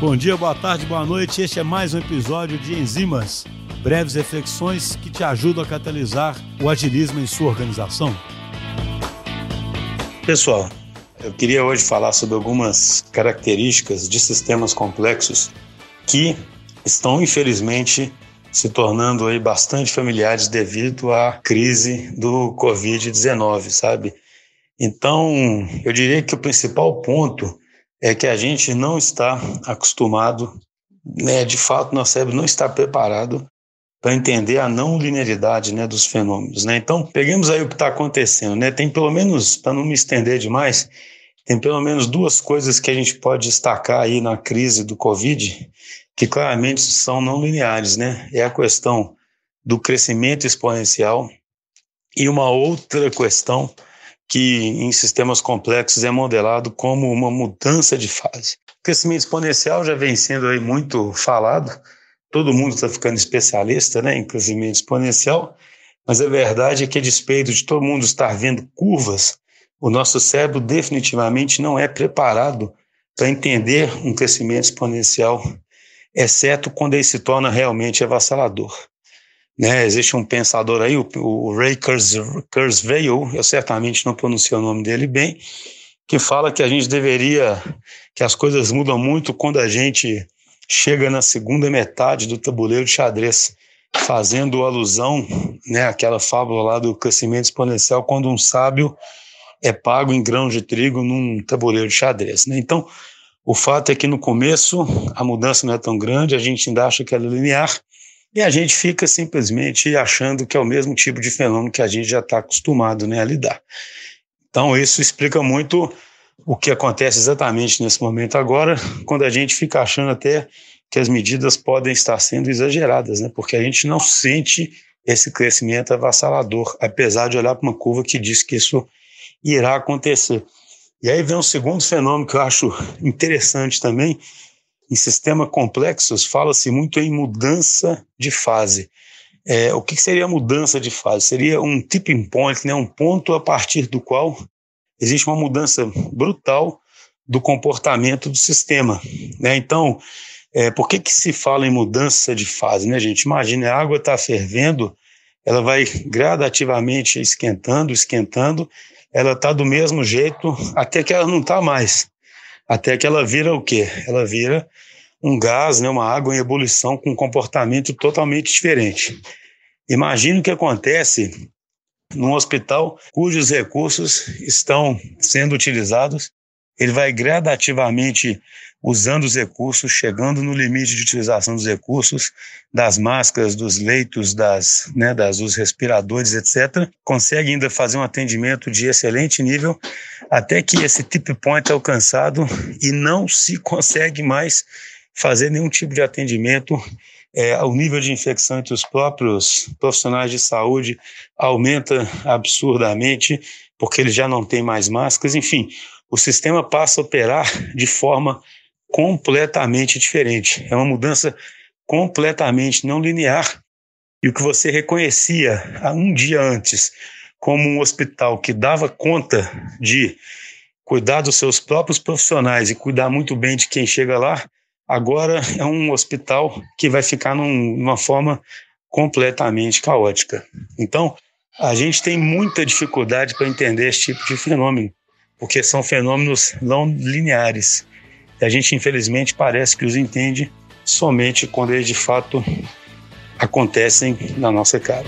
Bom dia, boa tarde, boa noite. Este é mais um episódio de Enzimas, breves reflexões que te ajudam a catalisar o agilismo em sua organização. Pessoal, eu queria hoje falar sobre algumas características de sistemas complexos que estão, infelizmente, se tornando aí bastante familiares devido à crise do Covid-19, sabe? Então, eu diria que o principal ponto é que a gente não está acostumado, né, de fato, nosso cérebro não está preparado para entender a não linearidade né, dos fenômenos. Né? Então, peguemos aí o que está acontecendo. Né? Tem pelo menos, para não me estender demais, tem pelo menos duas coisas que a gente pode destacar aí na crise do Covid, que claramente são não lineares. Né? É a questão do crescimento exponencial e uma outra questão que em sistemas complexos é modelado como uma mudança de fase. O crescimento exponencial já vem sendo aí muito falado, todo mundo está ficando especialista né, em crescimento exponencial, mas a verdade é que, a despeito de todo mundo estar vendo curvas, o nosso cérebro definitivamente não é preparado para entender um crescimento exponencial, exceto quando ele se torna realmente avassalador. Né, existe um pensador aí, o, o Ray Kurzweil, eu certamente não pronunciei o nome dele bem, que fala que a gente deveria, que as coisas mudam muito quando a gente chega na segunda metade do tabuleiro de xadrez, fazendo alusão, né, àquela fábula lá do crescimento exponencial, quando um sábio é pago em grãos de trigo num tabuleiro de xadrez. Né? Então, o fato é que no começo a mudança não é tão grande, a gente ainda acha que ela é linear, e a gente fica simplesmente achando que é o mesmo tipo de fenômeno que a gente já está acostumado né, a lidar. Então, isso explica muito o que acontece exatamente nesse momento agora, quando a gente fica achando até que as medidas podem estar sendo exageradas, né? porque a gente não sente esse crescimento avassalador, apesar de olhar para uma curva que diz que isso irá acontecer. E aí vem um segundo fenômeno que eu acho interessante também, em sistemas complexos, fala-se muito em mudança de fase. É, o que seria mudança de fase? Seria um tipping point, né, um ponto a partir do qual existe uma mudança brutal do comportamento do sistema. Né? Então, é, por que, que se fala em mudança de fase? Né, gente? Imagine, a água está fervendo, ela vai gradativamente esquentando, esquentando, ela está do mesmo jeito até que ela não está mais até que ela vira o quê? Ela vira um gás, né, uma água em ebulição com um comportamento totalmente diferente. Imagine o que acontece num hospital cujos recursos estão sendo utilizados. Ele vai gradativamente usando os recursos, chegando no limite de utilização dos recursos, das máscaras, dos leitos, das, né, das, dos respiradores, etc. Consegue ainda fazer um atendimento de excelente nível, até que esse tip point é alcançado e não se consegue mais fazer nenhum tipo de atendimento. É, o nível de infecção entre os próprios profissionais de saúde aumenta absurdamente, porque eles já não têm mais máscaras, enfim, o sistema passa a operar de forma completamente diferente. É uma mudança completamente não linear. E o que você reconhecia há um dia antes como um hospital que dava conta de cuidar dos seus próprios profissionais e cuidar muito bem de quem chega lá, agora é um hospital que vai ficar num, numa forma completamente caótica. Então, a gente tem muita dificuldade para entender esse tipo de fenômeno, porque são fenômenos não lineares. E a gente, infelizmente, parece que os entende somente quando eles de fato acontecem na nossa cara.